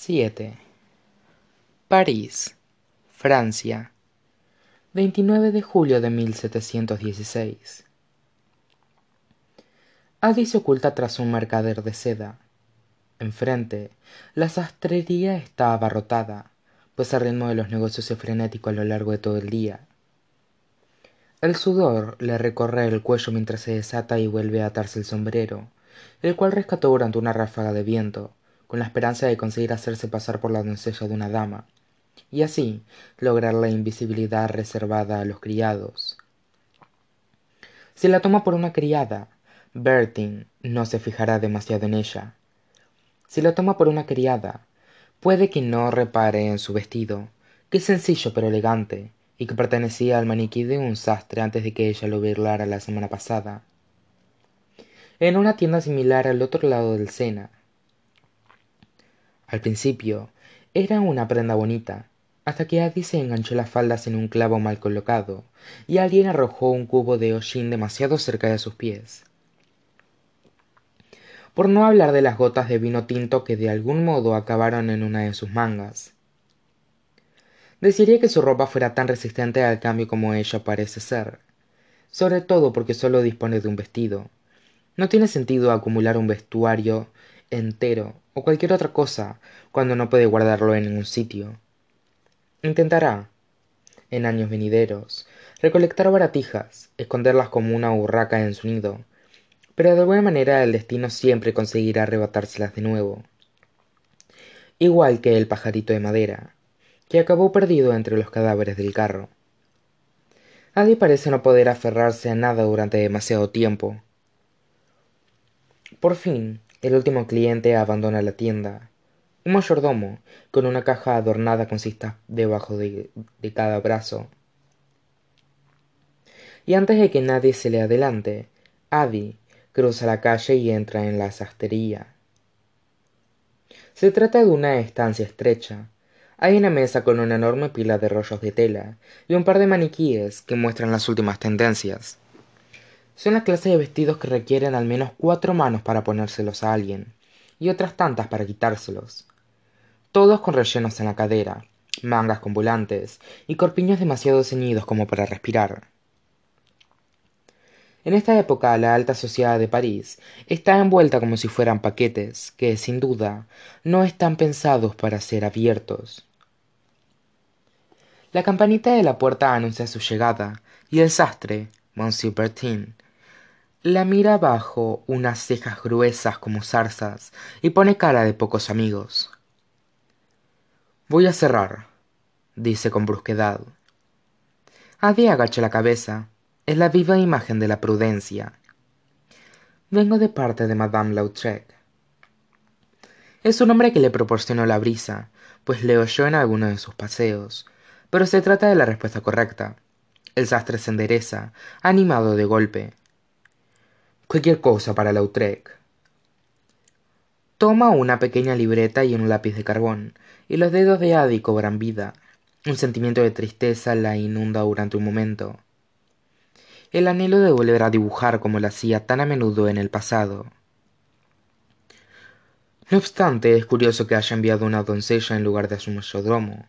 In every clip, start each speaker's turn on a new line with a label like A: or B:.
A: 7. París, Francia, 29 de julio de 1716. Adi se oculta tras un mercader de seda. Enfrente, la sastrería está abarrotada, pues el ritmo de los negocios es frenético a lo largo de todo el día. El sudor le recorre el cuello mientras se desata y vuelve a atarse el sombrero, el cual rescató durante una ráfaga de viento, con la esperanza de conseguir hacerse pasar por la doncella de una dama, y así lograr la invisibilidad reservada a los criados. Si la toma por una criada, Bertin no se fijará demasiado en ella. Si la toma por una criada, puede que no repare en su vestido, que es sencillo pero elegante, y que pertenecía al maniquí de un sastre antes de que ella lo virlara la semana pasada. En una tienda similar al otro lado del Sena. Al principio, era una prenda bonita, hasta que Adi se enganchó las faldas en un clavo mal colocado, y alguien arrojó un cubo de hollín demasiado cerca de sus pies por no hablar de las gotas de vino tinto que de algún modo acabaron en una de sus mangas. Desearía que su ropa fuera tan resistente al cambio como ella parece ser, sobre todo porque solo dispone de un vestido. No tiene sentido acumular un vestuario entero o cualquier otra cosa cuando no puede guardarlo en ningún sitio. Intentará, en años venideros, recolectar baratijas, esconderlas como una urraca en su nido, pero de alguna manera el destino siempre conseguirá arrebatárselas de nuevo. Igual que el pajarito de madera, que acabó perdido entre los cadáveres del carro. Adi parece no poder aferrarse a nada durante demasiado tiempo. Por fin, el último cliente abandona la tienda. Un mayordomo, con una caja adornada con cistas debajo de, de cada brazo. Y antes de que nadie se le adelante, Adi, cruza la calle y entra en la sastrería. Se trata de una estancia estrecha. Hay una mesa con una enorme pila de rollos de tela y un par de maniquíes que muestran las últimas tendencias. Son la clase de vestidos que requieren al menos cuatro manos para ponérselos a alguien y otras tantas para quitárselos. Todos con rellenos en la cadera, mangas con volantes y corpiños demasiado ceñidos como para respirar. En esta época la alta sociedad de París está envuelta como si fueran paquetes que, sin duda, no están pensados para ser abiertos. La campanita de la puerta anuncia su llegada, y el sastre, Monsieur Bertin, la mira bajo unas cejas gruesas como zarzas y pone cara de pocos amigos. Voy a cerrar, dice con brusquedad. Adi agacha la cabeza, es la viva imagen de la prudencia. Vengo de parte de Madame Lautrec. Es un hombre que le proporcionó la brisa, pues le oyó en alguno de sus paseos, pero se trata de la respuesta correcta. El sastre se endereza, animado de golpe. Cualquier cosa para Lautrec. Toma una pequeña libreta y un lápiz de carbón, y los dedos de Adi cobran vida. Un sentimiento de tristeza la inunda durante un momento el anhelo de volver a dibujar como lo hacía tan a menudo en el pasado. No obstante, es curioso que haya enviado una doncella en lugar de su mayordomo.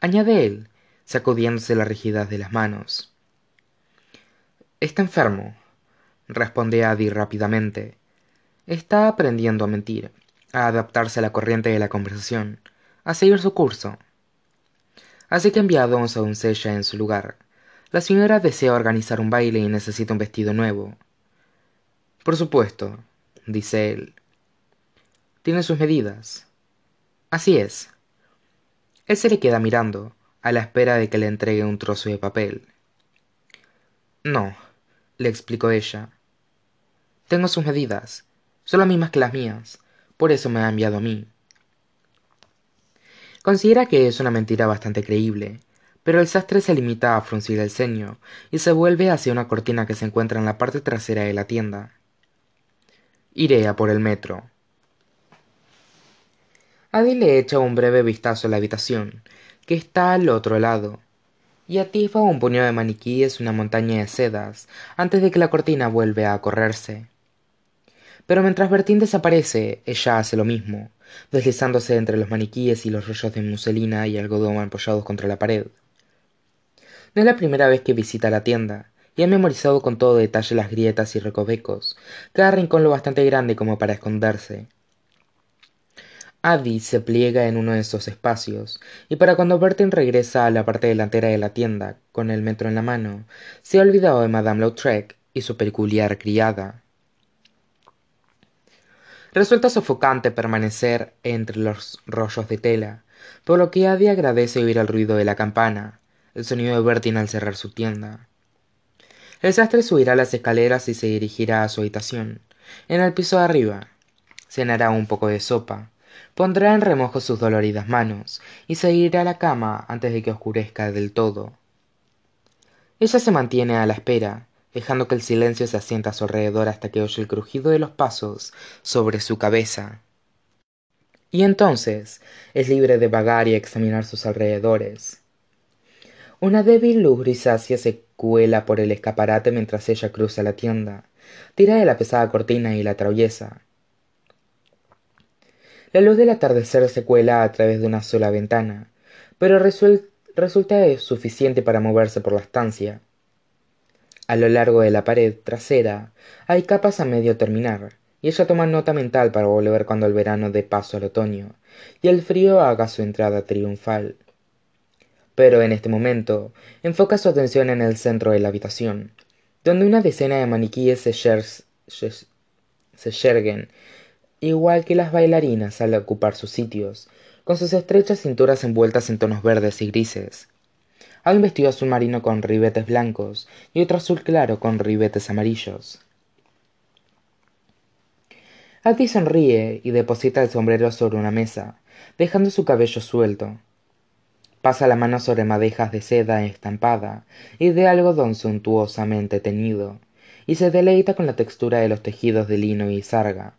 A: Añade él, sacudiéndose la rigidez de las manos. Está enfermo, responde Adi rápidamente. Está aprendiendo a mentir, a adaptarse a la corriente de la conversación, a seguir su curso. Así que enviado a una doncella en su lugar, la señora desea organizar un baile y necesita un vestido nuevo. Por supuesto, dice él. Tiene sus medidas. Así es. Él se le queda mirando, a la espera de que le entregue un trozo de papel. No, le explicó ella. Tengo sus medidas. Son las mismas que las mías. Por eso me ha enviado a mí. Considera que es una mentira bastante creíble, pero el sastre se limita a fruncir el ceño y se vuelve hacia una cortina que se encuentra en la parte trasera de la tienda. Iré a por el metro. Adi le echa un breve vistazo a la habitación, que está al otro lado, y atisba un puño de maniquíes una montaña de sedas antes de que la cortina vuelva a correrse. Pero mientras bertín desaparece ella hace lo mismo deslizándose entre los maniquíes y los rollos de muselina y algodón apoyados contra la pared no es la primera vez que visita la tienda y ha memorizado con todo detalle las grietas y recovecos cada rincón lo bastante grande como para esconderse Addy se pliega en uno de esos espacios, y para cuando Bertin regresa a la parte delantera de la tienda, con el metro en la mano, se ha olvidado de Madame Lautrec y su peculiar criada. Resulta sofocante permanecer entre los rollos de tela, por lo que Addy agradece oír el ruido de la campana, el sonido de Bertin al cerrar su tienda. El sastre subirá las escaleras y se dirigirá a su habitación. En el piso de arriba, cenará un poco de sopa, pondrá en remojo sus doloridas manos y se irá a la cama antes de que oscurezca del todo ella se mantiene a la espera dejando que el silencio se asienta a su alrededor hasta que oye el crujido de los pasos sobre su cabeza. Y entonces es libre de vagar y examinar sus alrededores. Una débil luz grisácea se cuela por el escaparate mientras ella cruza la tienda. Tira de la pesada cortina y la atraviesa. La luz del atardecer se cuela a través de una sola ventana pero resulta suficiente para moverse por la estancia a lo largo de la pared trasera hay capas a medio terminar y ella toma nota mental para volver cuando el verano dé paso al otoño y el frío haga su entrada triunfal. Pero en este momento enfoca su atención en el centro de la habitación donde una decena de maniquíes se, yerguen igual que las bailarinas al ocupar sus sitios con sus estrechas cinturas envueltas en tonos verdes y grises hay un vestido azul marino con ribetes blancos y otro azul claro con ribetes amarillos. Ati sonríe y deposita el sombrero sobre una mesa, dejando su cabello suelto. Pasa la mano sobre madejas de seda estampada y de algodón suntuosamente teñido, y se deleita con la textura de los tejidos de lino y sarga.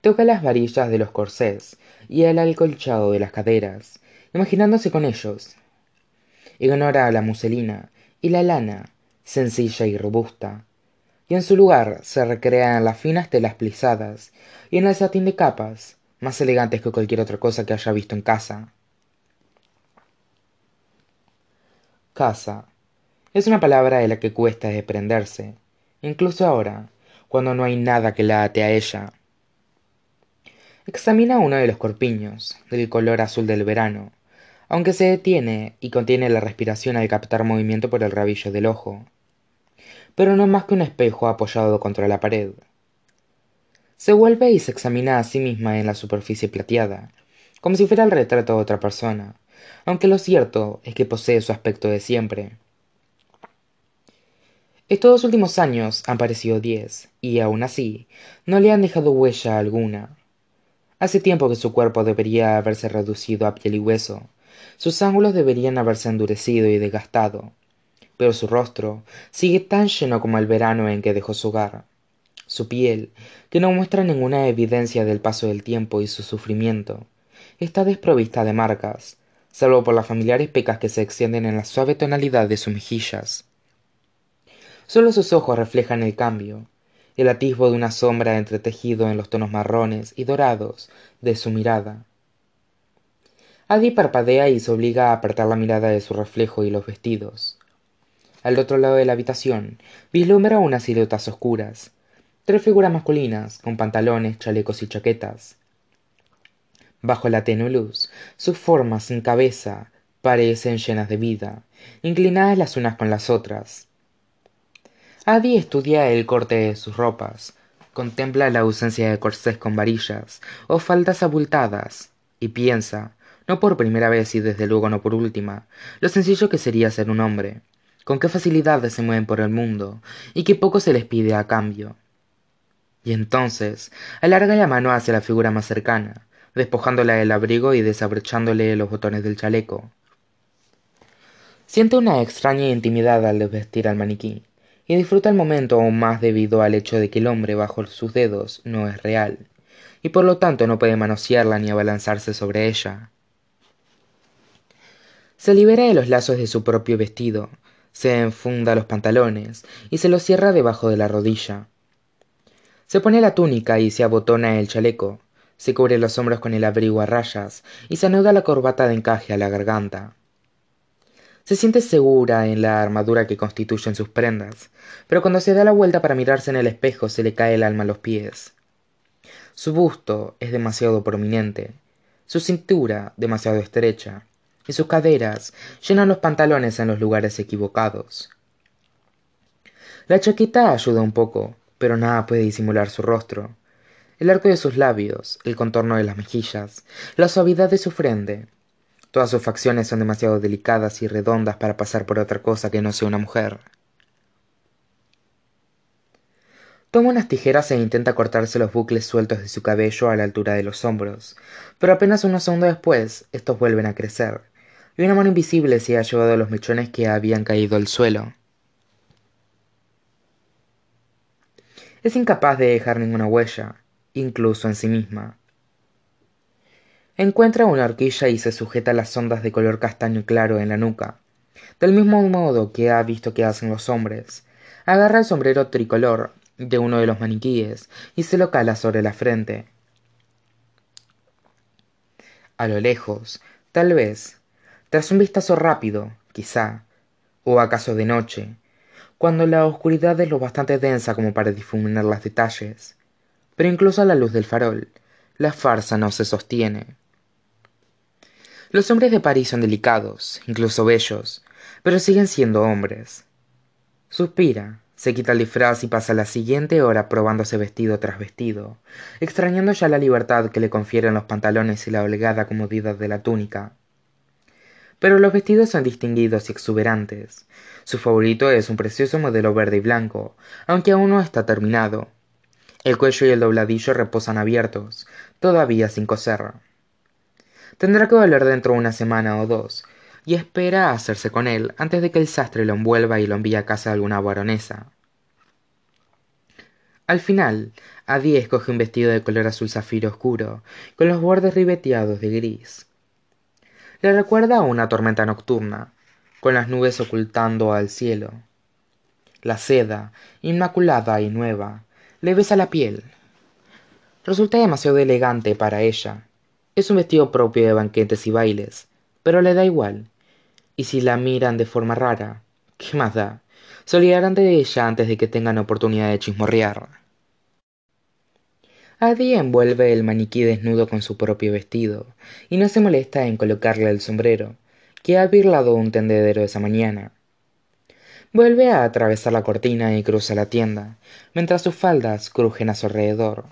A: Toca las varillas de los corsés y el alcolchado de las caderas imaginándose con ellos ignora la muselina y la lana sencilla y robusta. Y en su lugar se recrea en las finas telas plisadas y en el satín de capas más elegantes que cualquier otra cosa que haya visto en casa. Casa. Es una palabra de la que cuesta desprenderse incluso ahora cuando no hay nada que la ate a ella. Examina uno de los corpiños del color azul del verano aunque se detiene y contiene la respiración al captar movimiento por el rabillo del ojo. Pero no más que un espejo apoyado contra la pared. Se vuelve y se examina a sí misma en la superficie plateada como si fuera el retrato de otra persona aunque lo cierto es que posee su aspecto de siempre. Estos dos últimos años han parecido diez y aun así no le han dejado huella alguna. Hace tiempo que su cuerpo debería haberse reducido a piel y hueso sus ángulos deberían haberse endurecido y desgastado pero su rostro sigue tan lleno como el verano en que dejó su hogar. Su piel que no muestra ninguna evidencia del paso del tiempo y su sufrimiento está desprovista de marcas salvo por las familiares pecas que se extienden en la suave tonalidad de sus mejillas. Sólo sus ojos reflejan el cambio el atisbo de una sombra entretejido en los tonos marrones y dorados de su mirada Adi parpadea y se obliga a apartar la mirada de su reflejo y los vestidos. Al otro lado de la habitación vislumbra unas siluetas oscuras. Tres figuras masculinas con pantalones chalecos y chaquetas. Bajo la tenue luz sus formas sin cabeza parecen llenas de vida inclinadas las unas con las otras. Adi estudia el corte de sus ropas, contempla la ausencia de corsés con varillas o faldas abultadas, y piensa, no por primera vez y desde luego no por última, lo sencillo que sería ser un hombre, con qué facilidad se mueven por el mundo, y qué poco se les pide a cambio. Y entonces alarga la mano hacia la figura más cercana, despojándola del abrigo y desabrochándole los botones del chaleco. Siente una extraña intimidad al desvestir al maniquí y disfruta el momento aún más debido al hecho de que el hombre bajo sus dedos no es real, y por lo tanto no puede manosearla ni abalanzarse sobre ella. Se libera de los lazos de su propio vestido, se enfunda los pantalones y se los cierra debajo de la rodilla. se pone la túnica y se abotona el chaleco se cubre los hombros con el abrigo a rayas y se anuda la corbata de encaje a la garganta se siente segura en la armadura que constituyen sus prendas pero cuando se da la vuelta para mirarse en el espejo se le cae el alma a los pies su busto es demasiado prominente su cintura demasiado estrecha y sus caderas llenan los pantalones en los lugares equivocados. La chaqueta ayuda un poco pero nada puede disimular su rostro. El arco de sus labios el contorno de las mejillas la suavidad de su frente. Todas sus facciones son demasiado delicadas y redondas para pasar por otra cosa que no sea una mujer. Toma unas tijeras e intenta cortarse los bucles sueltos de su cabello a la altura de los hombros pero apenas unos segundos después estos vuelven a crecer y una mano invisible se ha llevado los mechones que habían caído al suelo. Es incapaz de dejar ninguna huella incluso en sí misma. Encuentra una horquilla y se sujeta las ondas de color castaño claro en la nuca del mismo modo que ha visto que hacen los hombres. Agarra el sombrero tricolor de uno de los maniquíes y se lo cala sobre la frente. A lo lejos tal vez tras un vistazo rápido quizá o acaso de noche cuando la oscuridad es lo bastante densa como para difuminar los detalles pero incluso a la luz del farol la farsa no se sostiene. Los hombres de parís son delicados incluso bellos pero siguen siendo hombres. Suspira se quita el disfraz y pasa la siguiente hora probándose vestido tras vestido extrañando ya la libertad que le confieren los pantalones y la holgada comodidad de la túnica pero los vestidos son distinguidos y exuberantes. Su favorito es un precioso modelo verde y blanco aunque aún no está terminado. El cuello y el dobladillo reposan abiertos todavía sin coser. Tendrá que volver dentro de una semana o dos y espera hacerse con él antes de que el sastre lo envuelva y lo envíe a casa de alguna baronesa. Al final Adi escoge un vestido de color azul zafiro oscuro con los bordes ribeteados de gris le recuerda a una tormenta nocturna con las nubes ocultando al cielo. La seda inmaculada y nueva le besa la piel. Resulta demasiado elegante para ella. Es un vestido propio de banquetes y bailes pero le da igual. Y si la miran de forma rara qué más da se olvidarán de ella antes de que tengan oportunidad de chismorrear Envuelve el maniquí desnudo con su propio vestido y no se molesta en colocarle el sombrero que ha birlado un tendedero esa mañana. Vuelve a atravesar la cortina y cruza la tienda mientras sus faldas crujen a su alrededor.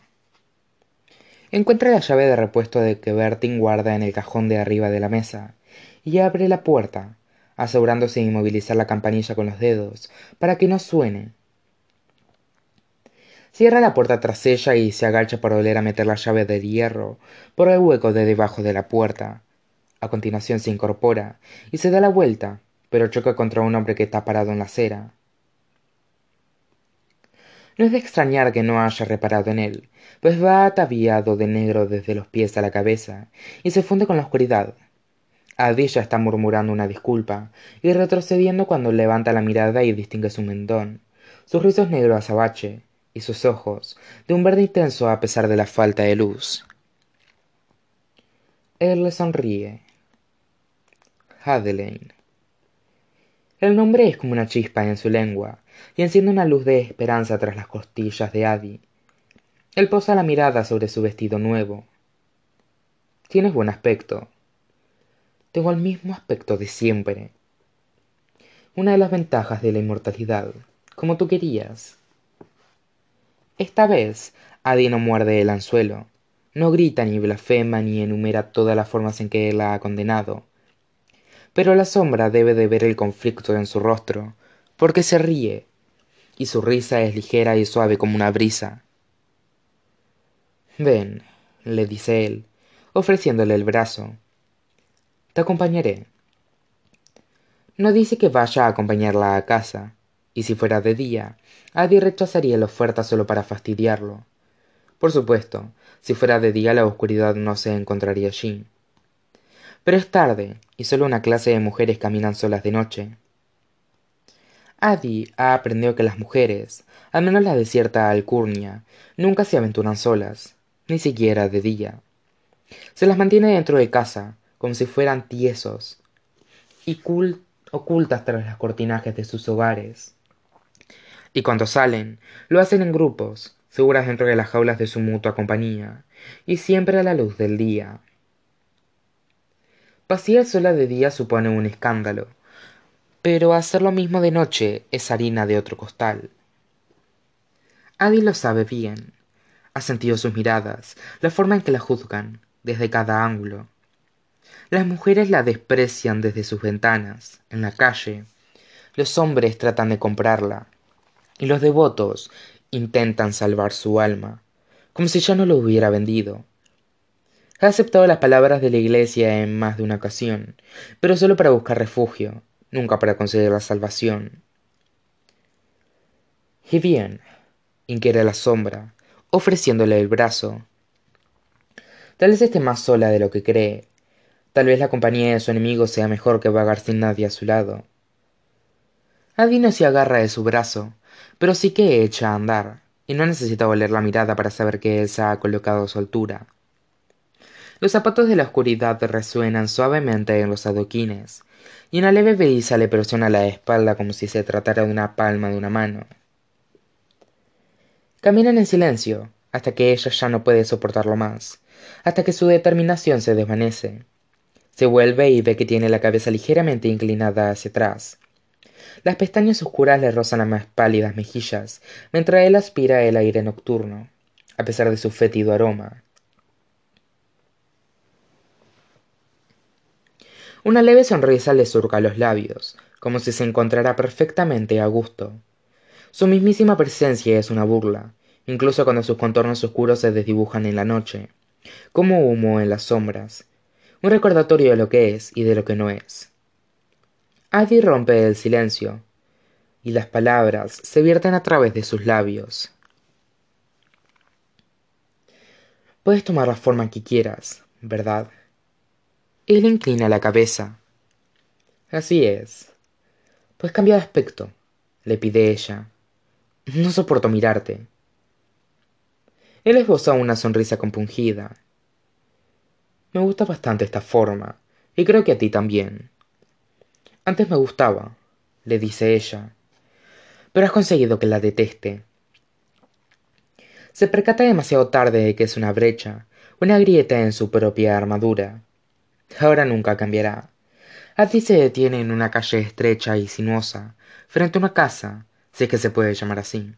A: Encuentra la llave de repuesto de que bertin guarda en el cajón de arriba de la mesa y abre la puerta asegurándose de inmovilizar la campanilla con los dedos para que no suene cierra la puerta tras ella y se agacha para volver a meter la llave de hierro por el hueco de debajo de la puerta. A continuación se incorpora y se da la vuelta pero choca contra un hombre que está parado en la acera. No es de extrañar que no haya reparado en él pues va ataviado de negro desde los pies a la cabeza y se funde con la oscuridad. Adilla está murmurando una disculpa y retrocediendo cuando levanta la mirada y distingue su mentón sus rizos negros azabache y sus ojos de un verde intenso a pesar de la falta de luz él le sonríe Adelaine el nombre es como una chispa en su lengua y enciende una luz de esperanza tras las costillas de Adi. Él posa la mirada sobre su vestido nuevo. Tienes buen aspecto. Tengo el mismo aspecto de siempre. Una de las ventajas de la inmortalidad, como tú querías. Esta vez, Adi no muerde el anzuelo, no grita ni blasfema ni enumera todas las formas en que la ha condenado. Pero la sombra debe de ver el conflicto en su rostro porque se ríe y su risa es ligera y suave como una brisa. Ven le dice él ofreciéndole el brazo. Te acompañaré. No dice que vaya a acompañarla a casa y si fuera de día Adi rechazaría la oferta solo para fastidiarlo por supuesto si fuera de día la oscuridad no se encontraría allí pero es tarde y solo una clase de mujeres caminan solas de noche Adi ha aprendido que las mujeres, al menos las de cierta alcurnia, nunca se aventuran solas, ni siquiera de día. Se las mantiene dentro de casa, como si fueran tiesos, y ocultas tras los cortinajes de sus hogares. Y cuando salen, lo hacen en grupos, seguras dentro de las jaulas de su mutua compañía, y siempre a la luz del día. Pasear sola de día supone un escándalo, pero hacer lo mismo de noche es harina de otro costal. Adi lo sabe bien. Ha sentido sus miradas, la forma en que la juzgan, desde cada ángulo. Las mujeres la desprecian desde sus ventanas, en la calle. Los hombres tratan de comprarla. Y los devotos intentan salvar su alma, como si ya no lo hubiera vendido. Ha aceptado las palabras de la iglesia en más de una ocasión, pero solo para buscar refugio, nunca para conseguir la salvación. Y bien, inquiere la sombra, ofreciéndole el brazo. Tal vez esté más sola de lo que cree. Tal vez la compañía de su enemigo sea mejor que vagar sin nadie a su lado. Adi no se agarra de su brazo, pero sí que echa a andar, y no necesita oler la mirada para saber que él se ha colocado a su altura. Los zapatos de la oscuridad resuenan suavemente en los adoquines, y una leve brisa le presiona la espalda como si se tratara de una palma de una mano. Caminan en silencio, hasta que ella ya no puede soportarlo más, hasta que su determinación se desvanece. Se vuelve y ve que tiene la cabeza ligeramente inclinada hacia atrás. Las pestañas oscuras le rozan las más pálidas mejillas, mientras él aspira el aire nocturno, a pesar de su fétido aroma. Una leve sonrisa le surca los labios, como si se encontrara perfectamente a gusto. Su mismísima presencia es una burla, incluso cuando sus contornos oscuros se desdibujan en la noche, como humo en las sombras, un recordatorio de lo que es y de lo que no es. Rompe el silencio, y las palabras se vierten a través de sus labios. Puedes tomar la forma que quieras, ¿verdad? Él inclina la cabeza. Así es. Pues cambia de aspecto, le pide ella. No soporto mirarte. Él esboza una sonrisa compungida. Me gusta bastante esta forma, y creo que a ti también. Antes me gustaba, le dice ella, pero has conseguido que la deteste. Se percata demasiado tarde de que es una brecha, una grieta en su propia armadura, ahora nunca cambiará. Así se detiene en una calle estrecha y sinuosa, frente a una casa, si es que se puede llamar así.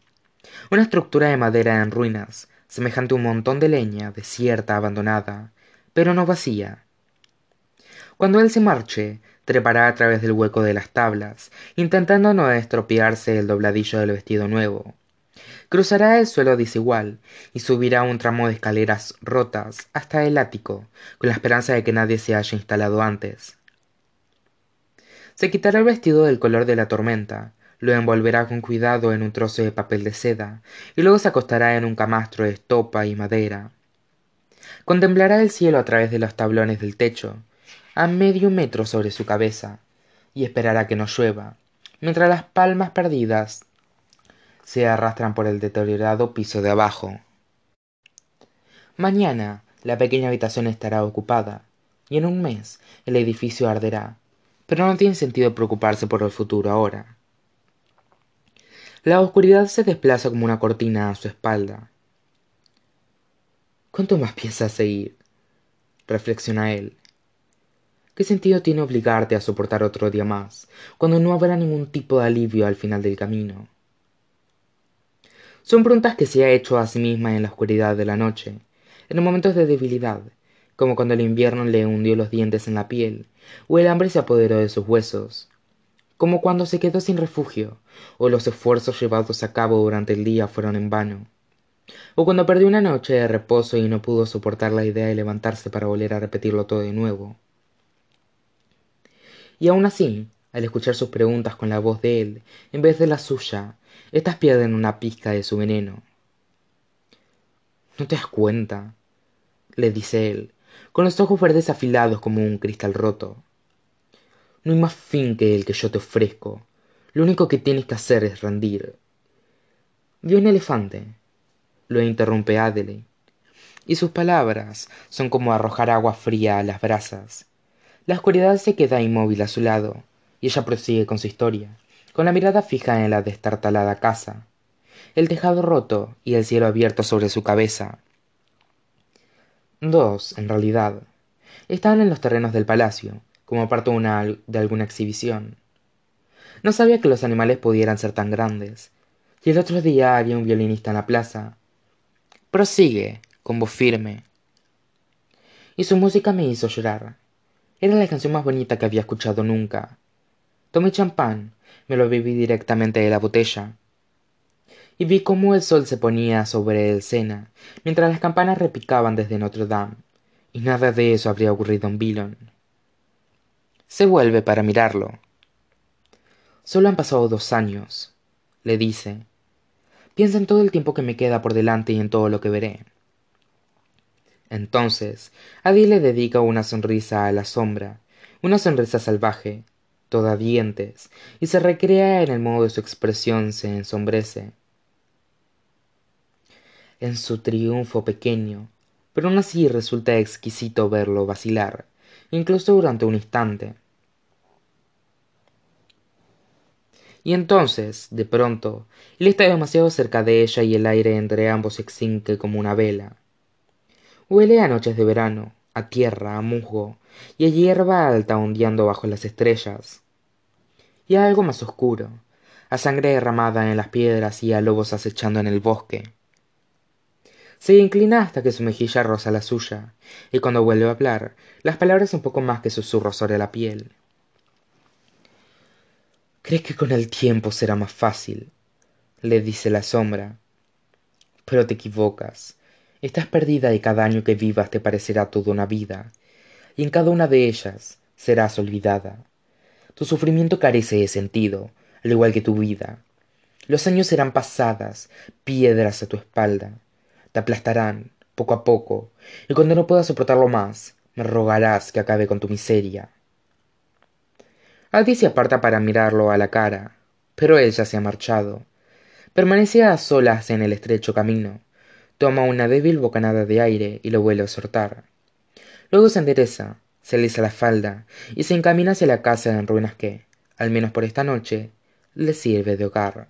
A: Una estructura de madera en ruinas, semejante a un montón de leña desierta, abandonada, pero no vacía. Cuando él se marche, trepará a través del hueco de las tablas, intentando no estropearse el dobladillo del vestido nuevo, cruzará el suelo desigual y subirá un tramo de escaleras rotas hasta el ático con la esperanza de que nadie se haya instalado antes. Se quitará el vestido del color de la tormenta lo envolverá con cuidado en un trozo de papel de seda y luego se acostará en un camastro de estopa y madera. Contemplará el cielo a través de los tablones del techo a medio metro sobre su cabeza y esperará que no llueva mientras las palmas perdidas se arrastran por el deteriorado piso de abajo. Mañana la pequeña habitación estará ocupada, y en un mes el edificio arderá, pero no tiene sentido preocuparse por el futuro ahora. La oscuridad se desplaza como una cortina a su espalda. ¿Cuánto más piensas seguir? reflexiona él. ¿Qué sentido tiene obligarte a soportar otro día más, cuando no habrá ningún tipo de alivio al final del camino? Son preguntas que se ha hecho a sí misma en la oscuridad de la noche, en momentos de debilidad, como cuando el invierno le hundió los dientes en la piel, o el hambre se apoderó de sus huesos, como cuando se quedó sin refugio, o los esfuerzos llevados a cabo durante el día fueron en vano, o cuando perdió una noche de reposo y no pudo soportar la idea de levantarse para volver a repetirlo todo de nuevo. Y aun así, al escuchar sus preguntas con la voz de él, en vez de la suya, estas pierden una pizca de su veneno. ¿No te das cuenta? le dice él, con los ojos verdes afilados como un cristal roto. No hay más fin que el que yo te ofrezco. Lo único que tienes que hacer es rendir. Vio un elefante. Lo interrumpe Adele. Y sus palabras son como arrojar agua fría a las brasas. La oscuridad se queda inmóvil a su lado, y ella prosigue con su historia, con la mirada fija en la destartalada casa, el tejado roto y el cielo abierto sobre su cabeza. Dos, en realidad, estaban en los terrenos del palacio, como parte de alguna exhibición. No sabía que los animales pudieran ser tan grandes, y el otro día había un violinista en la plaza. Prosigue, con voz firme. Y su música me hizo llorar. Era la canción más bonita que había escuchado nunca. Tomé champán, me lo bebí directamente de la botella. Y vi cómo el sol se ponía sobre el Sena, mientras las campanas repicaban desde Notre Dame, y nada de eso habría ocurrido en Billon. Se vuelve para mirarlo. Solo han pasado dos años, le dice. Piensa en todo el tiempo que me queda por delante y en todo lo que veré. Entonces, Adi le dedica una sonrisa a la sombra, una sonrisa salvaje, toda dientes, y se recrea en el modo de su expresión se ensombrece. En su triunfo pequeño, pero aún así resulta exquisito verlo vacilar, incluso durante un instante. Y entonces, de pronto, él está demasiado cerca de ella y el aire entre ambos se extingue como una vela. Huele a noches de verano, a tierra, a musgo, y a hierba alta ondeando bajo las estrellas. Y a algo más oscuro, a sangre derramada en las piedras y a lobos acechando en el bosque. Se inclina hasta que su mejilla roza la suya, y cuando vuelve a hablar, las palabras un poco más que susurros sobre la piel. ¿Crees que con el tiempo será más fácil? le dice la sombra. Pero te equivocas. Estás perdida y cada año que vivas te parecerá toda una vida, y en cada una de ellas serás olvidada. Tu sufrimiento carece de sentido, al igual que tu vida. Los años serán pasadas, piedras a tu espalda. Te aplastarán, poco a poco, y cuando no puedas soportarlo más, me rogarás que acabe con tu miseria. Adi se aparta para mirarlo a la cara, pero él ya se ha marchado. Permanece a solas en el estrecho camino. Toma una débil bocanada de aire y lo vuelve a soltar. Luego se endereza, se alisa la falda y se encamina hacia la casa en ruinas que, al menos por esta noche, le sirve de hogar.